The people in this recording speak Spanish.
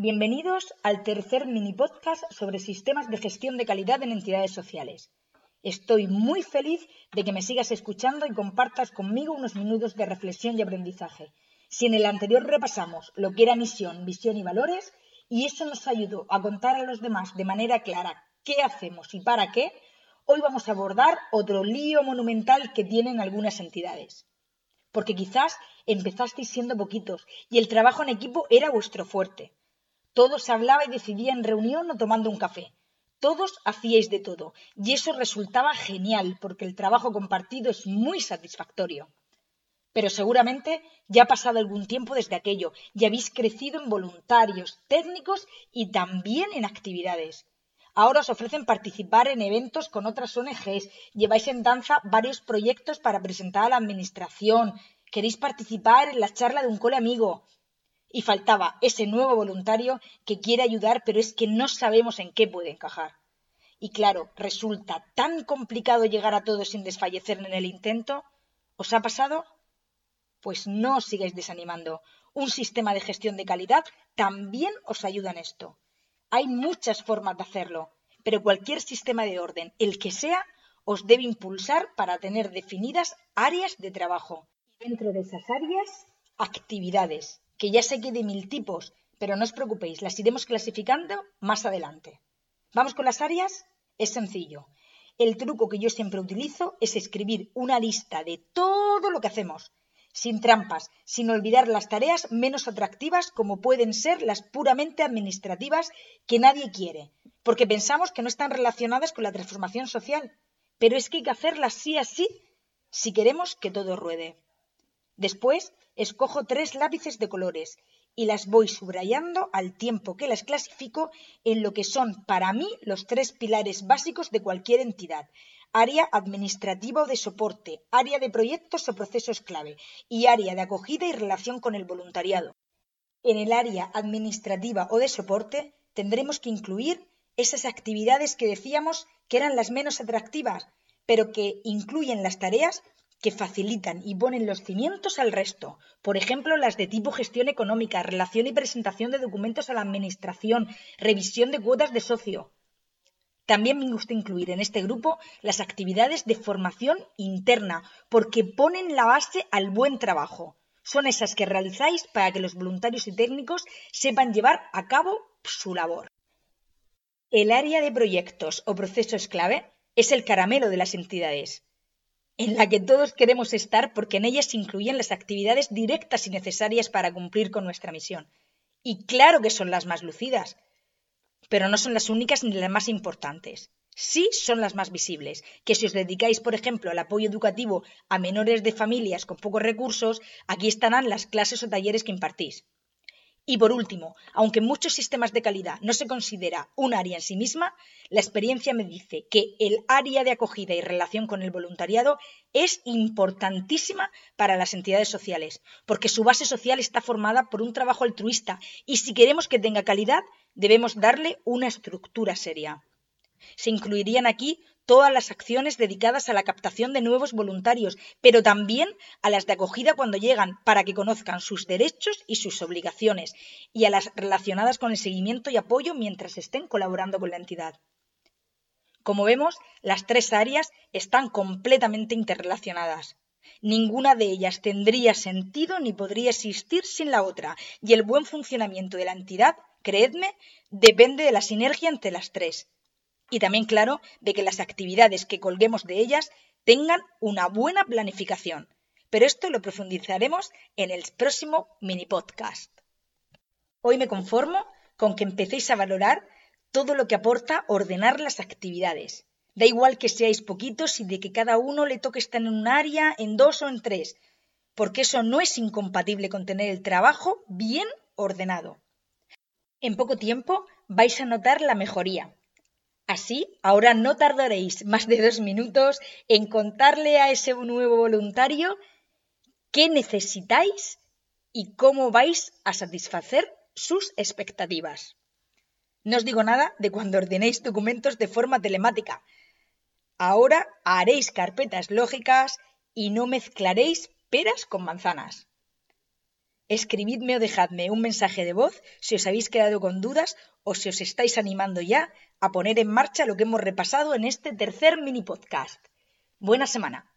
Bienvenidos al tercer mini podcast sobre sistemas de gestión de calidad en entidades sociales. Estoy muy feliz de que me sigas escuchando y compartas conmigo unos minutos de reflexión y aprendizaje. Si en el anterior repasamos lo que era misión, visión y valores, y eso nos ayudó a contar a los demás de manera clara qué hacemos y para qué, hoy vamos a abordar otro lío monumental que tienen algunas entidades. Porque quizás empezasteis siendo poquitos y el trabajo en equipo era vuestro fuerte. Todo se hablaba y decidía en reunión o tomando un café. Todos hacíais de todo y eso resultaba genial porque el trabajo compartido es muy satisfactorio. Pero seguramente ya ha pasado algún tiempo desde aquello y habéis crecido en voluntarios, técnicos y también en actividades. Ahora os ofrecen participar en eventos con otras ONGs, lleváis en danza varios proyectos para presentar a la administración, queréis participar en la charla de un cole amigo, y faltaba ese nuevo voluntario que quiere ayudar, pero es que no sabemos en qué puede encajar. Y claro, resulta tan complicado llegar a todos sin desfallecer en el intento. ¿Os ha pasado? Pues no os sigáis desanimando. Un sistema de gestión de calidad también os ayuda en esto. Hay muchas formas de hacerlo, pero cualquier sistema de orden, el que sea, os debe impulsar para tener definidas áreas de trabajo. Dentro de esas áreas, actividades que ya sé que de mil tipos, pero no os preocupéis, las iremos clasificando más adelante. ¿Vamos con las áreas? Es sencillo. El truco que yo siempre utilizo es escribir una lista de todo lo que hacemos, sin trampas, sin olvidar las tareas menos atractivas como pueden ser las puramente administrativas que nadie quiere, porque pensamos que no están relacionadas con la transformación social, pero es que hay que hacerlas sí así si queremos que todo ruede. Después escojo tres lápices de colores y las voy subrayando al tiempo que las clasifico en lo que son para mí los tres pilares básicos de cualquier entidad. Área administrativa o de soporte, área de proyectos o procesos clave y área de acogida y relación con el voluntariado. En el área administrativa o de soporte tendremos que incluir esas actividades que decíamos que eran las menos atractivas, pero que incluyen las tareas que facilitan y ponen los cimientos al resto. Por ejemplo, las de tipo gestión económica, relación y presentación de documentos a la administración, revisión de cuotas de socio. También me gusta incluir en este grupo las actividades de formación interna, porque ponen la base al buen trabajo. Son esas que realizáis para que los voluntarios y técnicos sepan llevar a cabo su labor. El área de proyectos o procesos clave es el caramelo de las entidades en la que todos queremos estar porque en ellas se incluyen las actividades directas y necesarias para cumplir con nuestra misión. Y claro que son las más lucidas, pero no son las únicas ni las más importantes. Sí son las más visibles, que si os dedicáis, por ejemplo, al apoyo educativo a menores de familias con pocos recursos, aquí estarán las clases o talleres que impartís. Y por último, aunque en muchos sistemas de calidad no se considera un área en sí misma, la experiencia me dice que el área de acogida y relación con el voluntariado es importantísima para las entidades sociales, porque su base social está formada por un trabajo altruista y si queremos que tenga calidad, debemos darle una estructura seria. Se incluirían aquí todas las acciones dedicadas a la captación de nuevos voluntarios, pero también a las de acogida cuando llegan, para que conozcan sus derechos y sus obligaciones, y a las relacionadas con el seguimiento y apoyo mientras estén colaborando con la entidad. Como vemos, las tres áreas están completamente interrelacionadas. Ninguna de ellas tendría sentido ni podría existir sin la otra, y el buen funcionamiento de la entidad, creedme, depende de la sinergia entre las tres y también, claro, de que las actividades que colguemos de ellas tengan una buena planificación. Pero esto lo profundizaremos en el próximo mini podcast. Hoy me conformo con que empecéis a valorar todo lo que aporta ordenar las actividades. Da igual que seáis poquitos y de que cada uno le toque estar en un área, en dos o en tres, porque eso no es incompatible con tener el trabajo bien ordenado. En poco tiempo vais a notar la mejoría, Así, ahora no tardaréis más de dos minutos en contarle a ese nuevo voluntario qué necesitáis y cómo vais a satisfacer sus expectativas. No os digo nada de cuando ordenéis documentos de forma telemática. Ahora haréis carpetas lógicas y no mezclaréis peras con manzanas. Escribidme o dejadme un mensaje de voz si os habéis quedado con dudas o si os estáis animando ya a poner en marcha lo que hemos repasado en este tercer mini podcast. Buena semana.